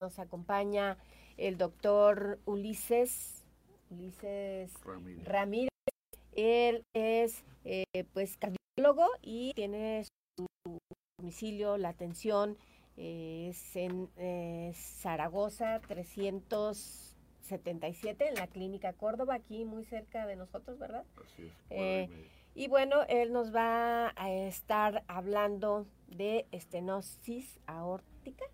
Nos acompaña el doctor Ulises, Ulises Ramírez. Él es eh, pues cardiólogo y tiene su domicilio, la atención eh, es en eh, Zaragoza 377 en la clínica Córdoba, aquí muy cerca de nosotros, ¿verdad? Así es. y bueno, él nos va a estar hablando de estenosis aórtica.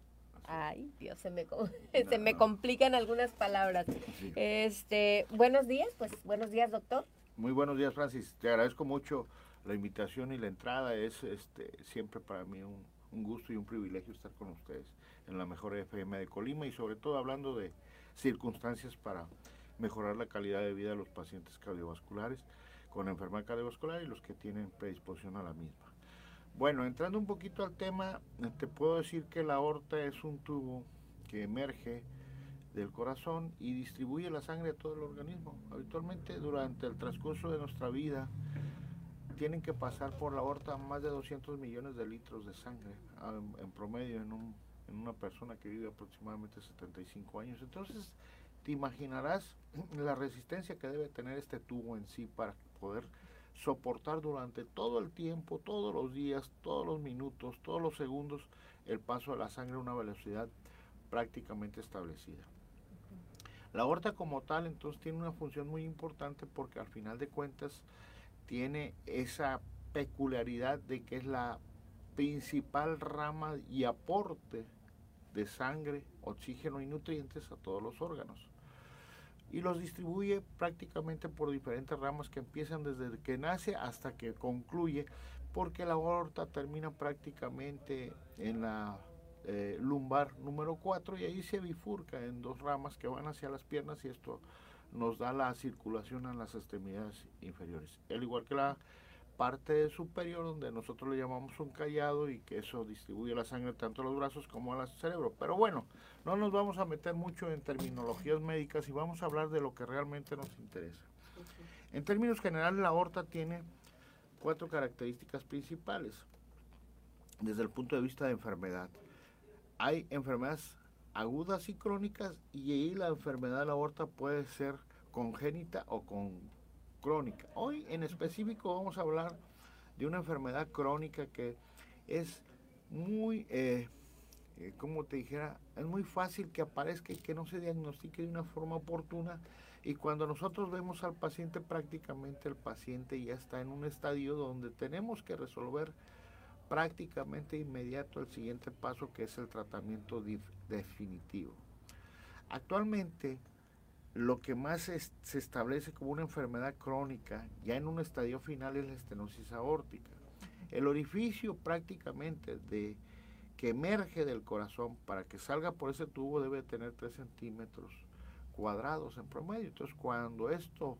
Ay, Dios, se me, se me complican algunas palabras. Este, buenos días, pues buenos días, doctor. Muy buenos días, Francis. Te agradezco mucho la invitación y la entrada. Es este, siempre para mí un, un gusto y un privilegio estar con ustedes en la mejor FM de Colima y sobre todo hablando de circunstancias para mejorar la calidad de vida de los pacientes cardiovasculares con enfermedad cardiovascular y los que tienen predisposición a la misma. Bueno, entrando un poquito al tema, te puedo decir que la aorta es un tubo que emerge del corazón y distribuye la sangre a todo el organismo. Habitualmente durante el transcurso de nuestra vida tienen que pasar por la aorta más de 200 millones de litros de sangre en, promedio en, en una persona que vive aproximadamente 75 años. Entonces, te imaginarás la resistencia que debe tener este tubo en sí para poder soportar durante todo el tiempo, todos los días, todos los minutos, todos los segundos, el paso de la sangre a una velocidad prácticamente establecida. La aorta como tal entonces tiene una función muy importante porque al final de cuentas tiene esa peculiaridad de que es la principal rama y aporte de sangre, oxígeno y nutrientes a todos los órganos y los distribuye prácticamente por diferentes ramas que empiezan desde que nace hasta que concluye, porque la aorta termina prácticamente en la eh, lumbar número 4 y ahí se bifurca en dos ramas que van hacia las piernas y esto nos da la circulación en las extremidades inferiores. Al igual que la parte superior donde nosotros le llamamos un callado y que eso distribuye la sangre tanto a los brazos como al cerebro. Pero bueno, no nos vamos a meter mucho en terminologías médicas y vamos a hablar de lo que realmente nos interesa. En términos generales, la aorta tiene cuatro características principales desde el punto de vista de enfermedad. Hay enfermedades agudas y crónicas y ahí la enfermedad de la aorta puede ser congénita o con crónica. Hoy en específico vamos a hablar de una enfermedad crónica que es muy, eh, eh, como te dijera, es muy fácil que aparezca y que no se diagnostique de una forma oportuna. Y cuando nosotros vemos al paciente, prácticamente el paciente ya está en un estadio donde tenemos que resolver prácticamente inmediato el siguiente paso que es el tratamiento definitivo. Actualmente lo que más se establece como una enfermedad crónica, ya en un estadio final, es la estenosis aórtica. El orificio prácticamente de que emerge del corazón para que salga por ese tubo debe tener 3 centímetros cuadrados en promedio. Entonces cuando esto,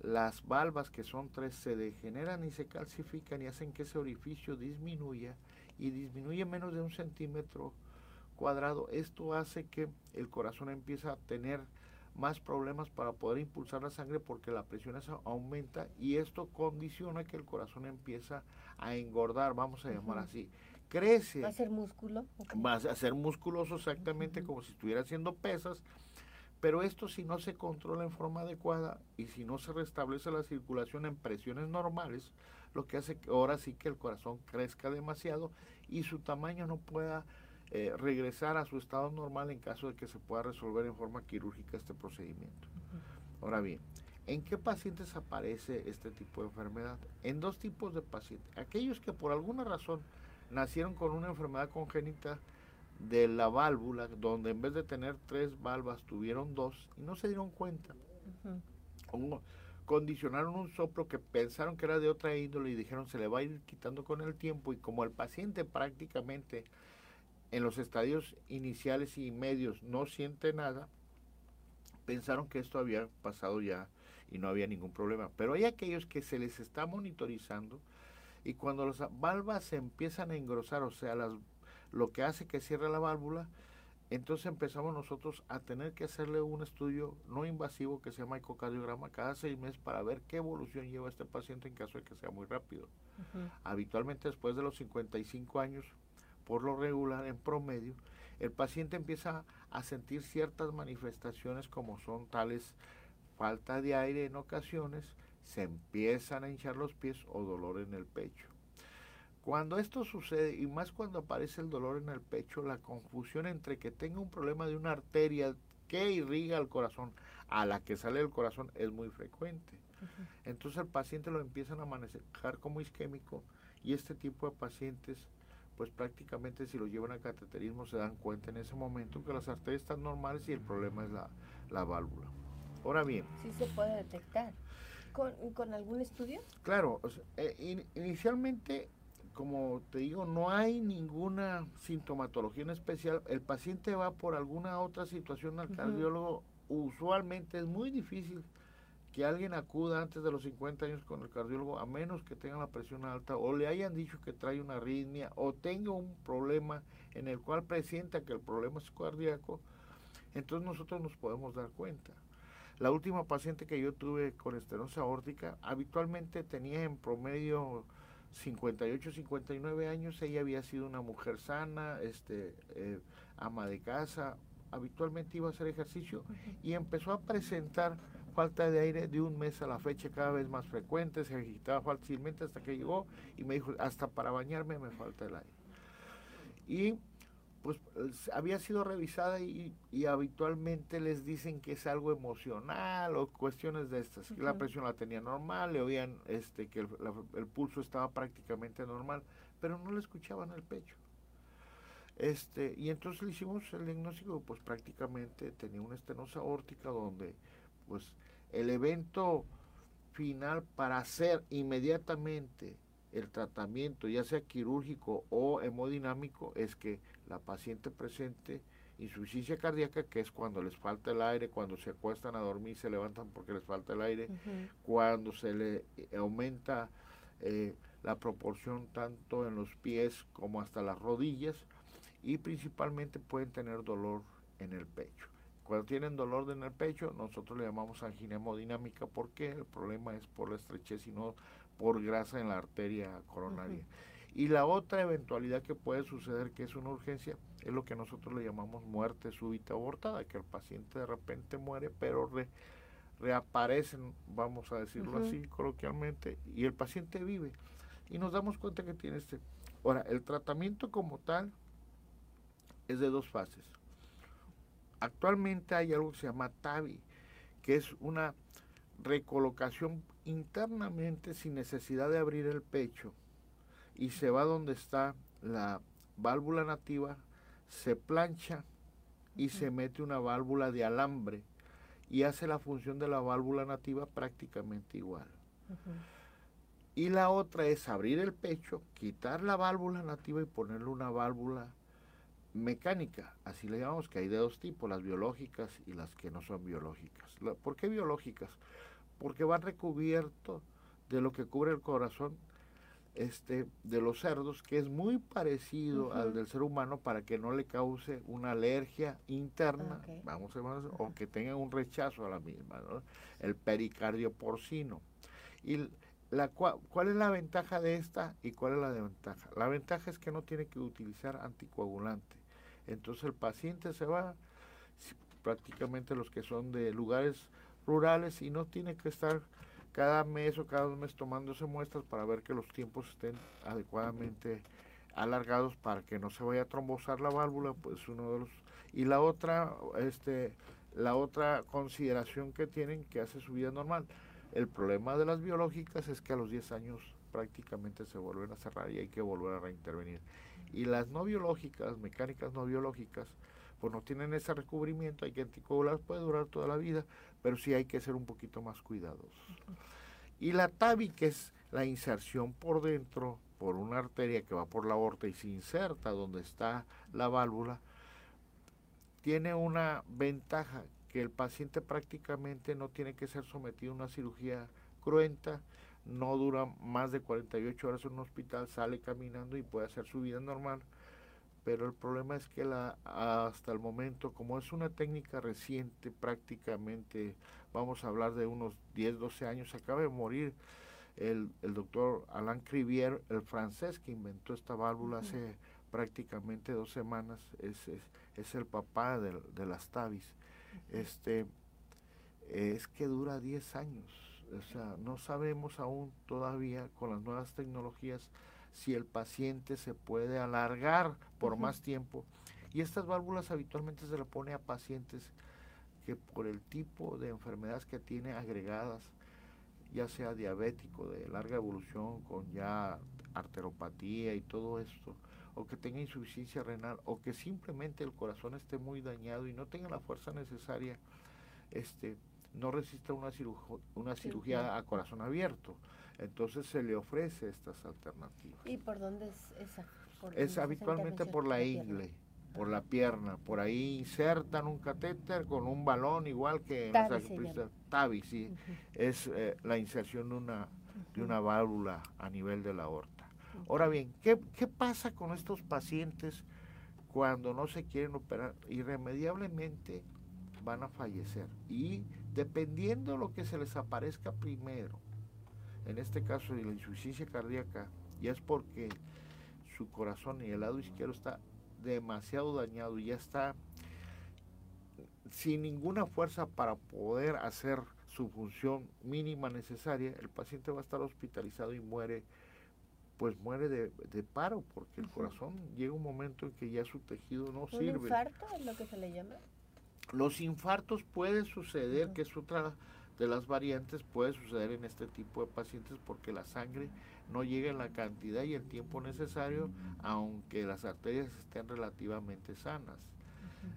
las valvas que son 3 se degeneran y se calcifican y hacen que ese orificio disminuya y disminuye menos de un centímetro cuadrado, esto hace que el corazón empiece a tener más problemas para poder impulsar la sangre porque la presión aumenta y esto condiciona que el corazón empieza a engordar, vamos a llamar así. Crece. ¿Va a ser músculo? Va a ser musculoso exactamente como si estuviera haciendo pesas, pero esto si no se controla en forma adecuada y si no se restablece la circulación en presiones normales, lo que hace que ahora sí que el corazón crezca demasiado y su tamaño no pueda eh, regresar a su estado normal en caso de que se pueda resolver en forma quirúrgica este procedimiento. Ahora bien, ¿en qué pacientes aparece este tipo de enfermedad? En dos tipos de pacientes. Aquellos que por alguna razón nacieron con una enfermedad congénita de la válvula, donde en vez de tener tres valvas tuvieron dos y no se dieron cuenta. condicionaron un soplo que pensaron que era de otra índole y dijeron se le va a ir quitando con el tiempo y como el paciente prácticamente en los estadios iniciales y medios no siente nada, pensaron que esto había pasado ya y no había ningún problema. Pero hay aquellos que se les está monitorizando y cuando las valvas se empiezan a engrosar, o sea, las, lo que hace que cierre la válvula, entonces empezamos nosotros a tener que hacerle un estudio no invasivo que se llama ecocardiograma cada seis meses para ver qué evolución lleva este paciente en caso de que sea muy rápido. Habitualmente después de los 55 años por lo regular, en promedio, el paciente empieza a sentir ciertas manifestaciones como son tales falta de aire en ocasiones, se empiezan a hinchar los pies o dolor en el pecho. Cuando esto sucede, y más cuando aparece el dolor en el pecho, la confusión entre que tenga un problema de una arteria que irriga el corazón a la que sale el corazón es muy frecuente. Entonces el paciente lo empiezan a manejar como isquémico y este tipo de pacientes pues prácticamente si lo llevan a cateterismo se dan cuenta en ese momento que las arterias están normales y el problema es la, válvula. Ahora bien. Sí se puede detectar. ¿Con, algún estudio? Claro, eh, inicialmente, como te digo, no hay ninguna sintomatología en especial. El paciente va por alguna otra situación al cardiólogo. Usualmente es muy difícil que alguien acuda antes de los 50 años con el cardiólogo a menos que tenga la presión alta o le hayan dicho que trae una arritmia o tenga un problema en el cual presienta que el problema es cardíaco, entonces nosotros nos podemos dar cuenta. La última paciente que yo tuve con estenosis aórtica habitualmente tenía en promedio 58, 59 años, ella había sido una mujer sana, este, eh, ama de casa, habitualmente iba a hacer ejercicio y empezó a presentar falta de aire de un mes a la fecha cada vez más frecuente, se agitaba fácilmente hasta que llegó y me dijo, hasta para bañarme me falta el aire. Y pues había sido revisada y, habitualmente les dicen que es algo emocional o cuestiones de estas. La presión la tenía normal, le oían este, que el, pulso estaba prácticamente normal, pero no le escuchaban el pecho. Este, y entonces le hicimos el diagnóstico, pues prácticamente tenía una estenosa aórtica donde pues el evento final para hacer inmediatamente el tratamiento, ya sea quirúrgico o hemodinámico, es que la paciente presente insuficiencia cardíaca, que es cuando les falta el aire, cuando se acuestan a dormir, se levantan porque les falta el aire, cuando se le eh, aumenta eh, la proporción tanto en los pies como hasta las rodillas y principalmente pueden tener dolor en el pecho. Cuando tienen dolor en el pecho, nosotros le llamamos angina hemodinámica porque el problema es por la estrechez y no por grasa en la arteria coronaria. Y la otra eventualidad que puede suceder, que es una urgencia, es lo que nosotros le llamamos muerte súbita abortada, que el paciente de repente muere, pero reaparecen, vamos a decirlo así coloquialmente, y el paciente vive. Y nos damos cuenta que tiene este... Ahora, el tratamiento como tal es de dos fases. Actualmente hay algo que se llama TAVI, que es una recolocación internamente sin necesidad de abrir el pecho y se va donde está la válvula nativa, se plancha y se mete una válvula de alambre y hace la función de la válvula nativa prácticamente igual. Y la otra es abrir el pecho, quitar la válvula nativa y ponerle una válvula mecánica, así le llamamos, que hay de dos tipos, las biológicas y las que no son biológicas. ¿Por qué biológicas? Porque van recubierto de lo que cubre el corazón este, de los cerdos, que es muy parecido al del ser humano para que no le cause una alergia interna, vamos a o que tenga un rechazo a la misma, el pericardio porcino. Y la, ¿Cuál es la ventaja de esta y cuál es la desventaja? La ventaja es que no tiene que utilizar anticoagulante. Entonces el paciente se va, prácticamente los que son de lugares rurales, y no tiene que estar cada mes o cada mes tomándose muestras para ver que los tiempos estén adecuadamente alargados para que no se vaya a trombosar la válvula, pues uno de los y la otra este la otra consideración que tienen que hace su vida normal. El problema de las biológicas es que a los 10 años prácticamente se vuelven a cerrar y hay que volver a reintervenir. Y las no biológicas, mecánicas no biológicas, pues no tienen ese recubrimiento, hay que anticoagular, puede durar toda la vida, pero sí hay que ser un poquito más cuidadosos. Y la TAVI, que es la inserción por dentro, por una arteria que va por la aorta y se inserta donde está la válvula, tiene una ventaja que el paciente prácticamente no tiene que ser sometido a una cirugía cruenta, no dura más de 48 horas en un hospital, sale caminando y puede hacer su vida normal. Pero el problema es que la, hasta el momento, como es una técnica reciente, prácticamente vamos a hablar de unos 10, 12 años, acaba de morir el, doctor Alain Crivier, el francés que inventó esta válvula hace prácticamente dos semanas. Es, es el papá de, de las TAVIs, este, es que dura 10 años. O sea, no sabemos aún todavía con las nuevas tecnologías si el paciente se puede alargar por más tiempo. Y estas válvulas habitualmente se le pone a pacientes que por el tipo de enfermedades que tiene agregadas, ya sea diabético de larga evolución con ya arteropatía y todo esto, o que tenga insuficiencia renal, o que simplemente el corazón esté muy dañado y no tenga la fuerza necesaria, este, no resista una, una cirugía a corazón abierto. Entonces se le ofrece estas alternativas. ¿Y por dónde es esa? es habitualmente por la ingle, por la pierna. Por ahí insertan un catéter con un balón igual que en las TAVI, sí. Es eh, la inserción de una, de una válvula a nivel de la aorta. Ahora bien, ¿qué, ¿qué pasa con estos pacientes cuando no se quieren operar? Irremediablemente van a fallecer. Y dependiendo de lo que se les aparezca primero, en este caso de la insuficiencia cardíaca, ya es porque su corazón y el lado izquierdo está demasiado dañado y ya está sin ninguna fuerza para poder hacer su función mínima necesaria, el paciente va a estar hospitalizado y muere, pues muere de, paro, porque el corazón llega un momento en que ya su tejido no sirve. ¿Un infarto es lo que se le llama? Los infartos pueden suceder, que es otra de las variantes puede suceder en este tipo de pacientes porque la sangre no llega en la cantidad y el tiempo necesario, aunque las arterias estén relativamente sanas.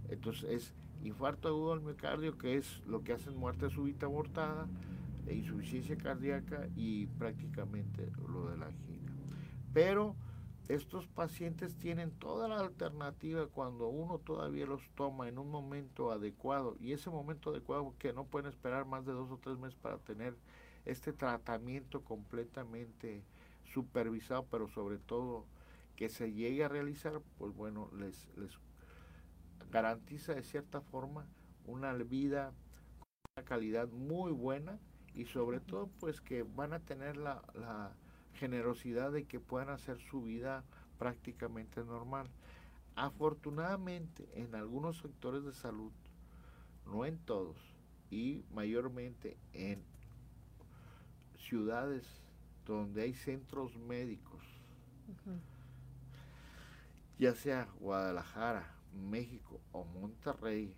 Entonces es infarto agudo al miocardio, que es lo que hacen muerte súbita abortada, e insuficiencia cardíaca y prácticamente lo de la angina. Pero estos pacientes tienen toda la alternativa cuando uno todavía los toma en un momento adecuado y ese momento adecuado que no pueden esperar más de dos o tres meses para tener este tratamiento completamente supervisado, pero sobre todo que se llegue a realizar, pues bueno, les, les garantiza de cierta forma una vida con una calidad muy buena y sobre todo pues que van a tener la generosidad de que puedan hacer su vida prácticamente normal. Afortunadamente, en algunos sectores de salud, no en todos, y mayormente en ciudades donde hay centros médicos, ya sea Guadalajara, México o Monterrey,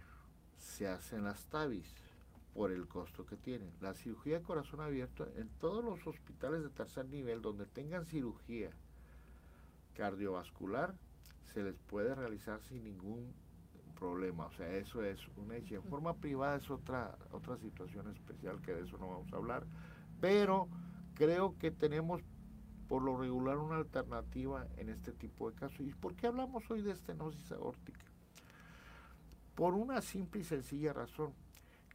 se hacen las TAVIS por el costo que tienen. La cirugía de corazón abierto en todos los hospitales de tercer nivel donde tengan cirugía cardiovascular se les puede realizar sin ningún problema. O sea, eso es una hecha. En forma privada es otra, otra situación especial que de eso no vamos a hablar. Pero creo que tenemos por lo regular una alternativa en este tipo de casos. ¿Y por qué hablamos hoy de estenosis aórtica? Por una simple y sencilla razón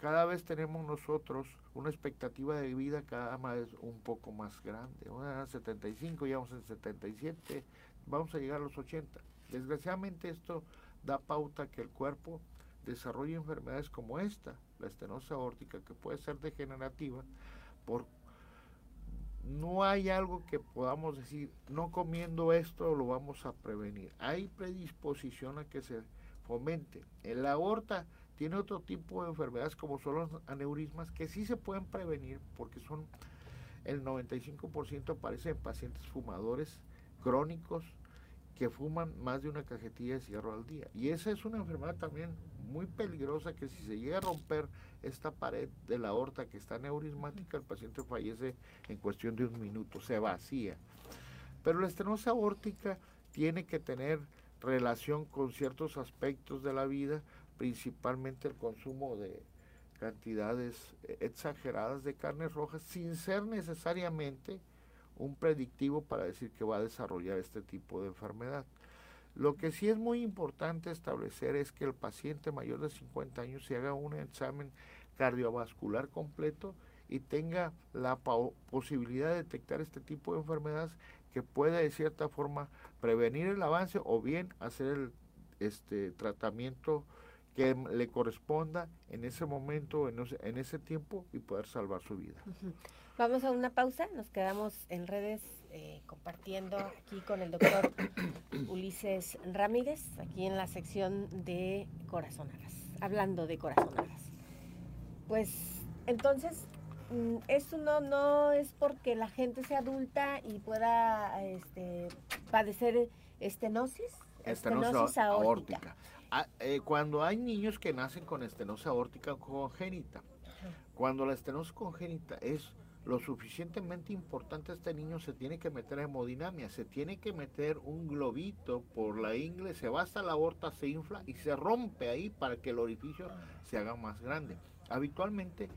cada vez tenemos nosotros una expectativa de vida cada vez un poco más grande. Una 75, ya vamos en 77, vamos a llegar a los 80. Desgraciadamente esto da pauta que el cuerpo desarrolle enfermedades como esta, la estenosis aórtica, que puede ser degenerativa, por no hay algo que podamos decir, no comiendo esto lo vamos a prevenir. Hay predisposición a que se fomente. En la aorta tiene otro tipo de enfermedades como son los aneurismas que sí se pueden prevenir porque son el 95% aparecen en pacientes fumadores crónicos que fuman más de una cajetilla de cigarro al día. Y esa es una enfermedad también muy peligrosa que si se llega a romper esta pared de la aorta que está neurismática, el paciente fallece en cuestión de un minuto, se vacía. Pero la estenosis aórtica tiene que tener relación con ciertos aspectos de la vida, principalmente el consumo de cantidades exageradas de carnes rojas sin ser necesariamente un predictivo para decir que va a desarrollar este tipo de enfermedad. Lo que sí es muy importante establecer es que el paciente mayor de 50 años se haga un examen cardiovascular completo y tenga la posibilidad de detectar este tipo de enfermedades que pueda de cierta forma prevenir el avance o bien hacer el este, tratamiento que le corresponda en ese momento, en ese, en ese tiempo y poder salvar su vida. Vamos a una pausa, nos quedamos en redes eh, compartiendo aquí con el doctor Ulises Ramírez, aquí en la sección de corazonadas, hablando de corazonadas. Pues entonces, mm, esto no, no es porque la gente sea adulta y pueda este, padecer estenosis, estenosis, aórtica. Ah, eh, cuando hay niños que nacen con estenosis aórtica congénita, cuando la estenosis congénita es lo suficientemente importante, este niño se tiene que meter a hemodinamia, se tiene que meter un globito por la ingle, se va hasta la aorta, se infla y se rompe ahí para que el orificio se haga más grande. Habitualmente,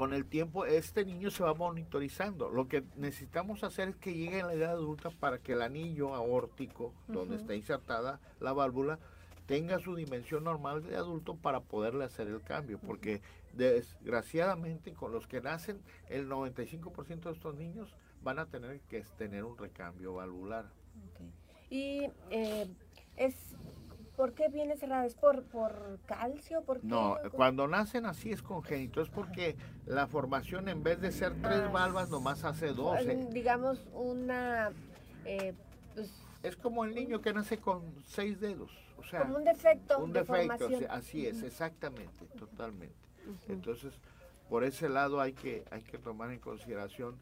con el tiempo, este niño se va monitorizando. Lo que necesitamos hacer es que llegue a la edad adulta para que el anillo aórtico, donde está insertada la válvula, tenga su dimensión normal de adulto para poderle hacer el cambio, porque desgraciadamente con los que nacen, el 95% de estos niños van a tener que tener un recambio valvular. Y eh, es ¿Por qué viene cerrado? ¿Es por, por calcio? ¿Por No, cuando nacen así es congénito, es porque la formación en vez de ser tres ah, valvas nomás hace dos. Digamos una... Eh, pues, es como el niño que nace con seis dedos. O sea, como un defecto. Un defecto, así es, exactamente, totalmente. Entonces, por ese lado hay que, hay que tomar en consideración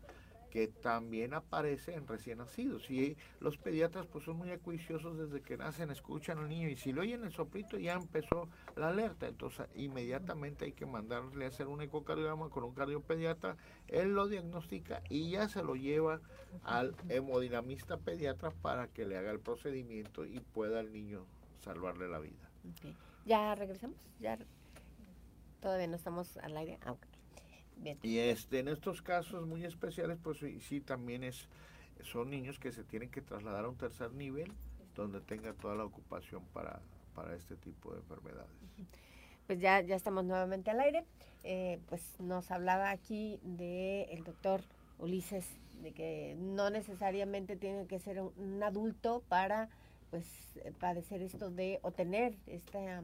que también aparece en recién nacidos. Y los pediatras pues son muy acuiciosos desde que nacen, escuchan al niño y si lo oyen el soplito ya empezó la alerta. Entonces inmediatamente hay que mandarle a hacer un ecocardiograma con un cardiopediatra, él lo diagnostica y ya se lo lleva al hemodinamista pediatra para que le haga el procedimiento y pueda el niño salvarle la vida. ¿Ya regresamos? ¿Ya Todavía no estamos al aire. Ah, Bien. Y este, en estos casos muy especiales, pues sí, también es, son niños que se tienen que trasladar a un tercer nivel donde tenga toda la ocupación para, para este tipo de enfermedades. Pues ya, ya estamos nuevamente al aire. Eh, pues nos hablaba aquí del el doctor Ulises, de que no necesariamente tiene que ser un, adulto para pues padecer esto de, o tener esta,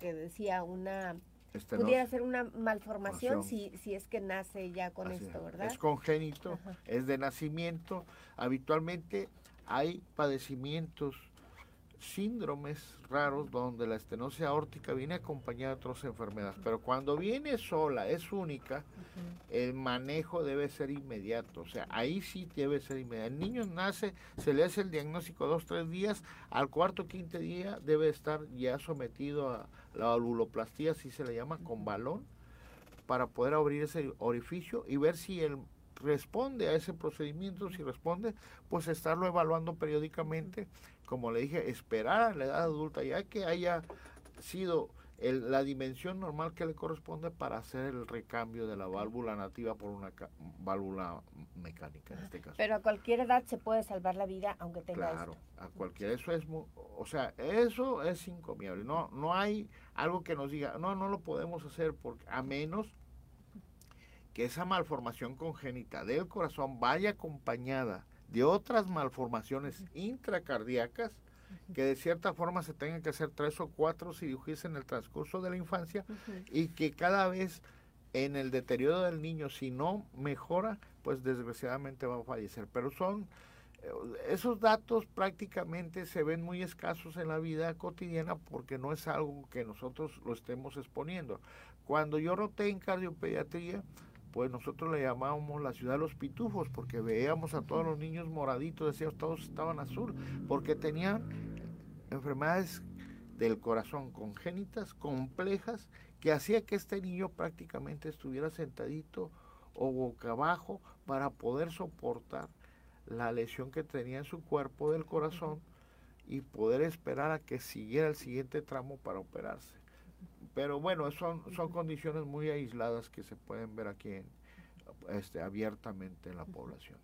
que decía, una este, pudiera ser una malformación si, si es que nace ya con esto, ¿verdad? Es congénito, es de nacimiento. Habitualmente hay padecimientos síndromes raros donde la estenosis aórtica viene acompañada de otras enfermedades, pero cuando viene sola, es única, el manejo debe ser inmediato, o sea, ahí sí debe ser inmediato. El niño nace, se le hace el diagnóstico dos, tres días, al cuarto, o quinto día debe estar ya sometido a la valvuloplastía, así se le llama, con balón, para poder abrir ese orificio y ver si él responde a ese procedimiento, si responde, pues estarlo evaluando periódicamente como le dije, esperar a la edad adulta, ya que haya sido la dimensión normal que le corresponde para hacer el recambio de la válvula nativa por una válvula mecánica en este caso. Pero a cualquier edad se puede salvar la vida aunque tenga Claro, a cualquier eso es o sea, eso es incomiable. No no hay algo que nos diga, no no lo podemos hacer porque a menos que esa malformación congénita del corazón vaya acompañada de otras malformaciones intracardíacas que de cierta forma se tengan que hacer tres o cuatro cirugías en el transcurso de la infancia y que cada vez en el deterioro del niño, si no mejora, pues desgraciadamente va a fallecer. Pero son esos datos prácticamente se ven muy escasos en la vida cotidiana porque no es algo que nosotros lo estemos exponiendo. Cuando yo roté en cardiopediatría, pues nosotros le llamábamos la ciudad de los pitufos, porque veíamos a todos los niños moraditos, decíamos, todos estaban azul, porque tenían enfermedades del corazón congénitas, complejas, que hacía que este niño prácticamente estuviera sentadito o boca abajo para poder soportar la lesión que tenía en su cuerpo del corazón y poder esperar a que siguiera el siguiente tramo para operarse. Pero bueno, son, son condiciones muy aisladas que se pueden ver aquí este, abiertamente en la población.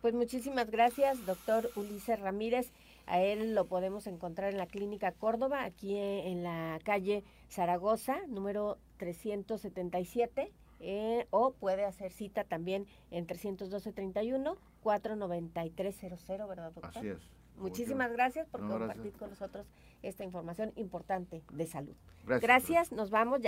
Pues muchísimas gracias, doctor Ulises Ramírez. A él lo podemos encontrar en la Clínica Córdoba, aquí en la calle Zaragoza, número 377, eh, o puede hacer cita también en 312-31, 49300, ¿verdad, doctor? Así es. Muchísimas gracias por compartir con nosotros esta información importante de salud. Gracias. Gracias, nos vamos. Ya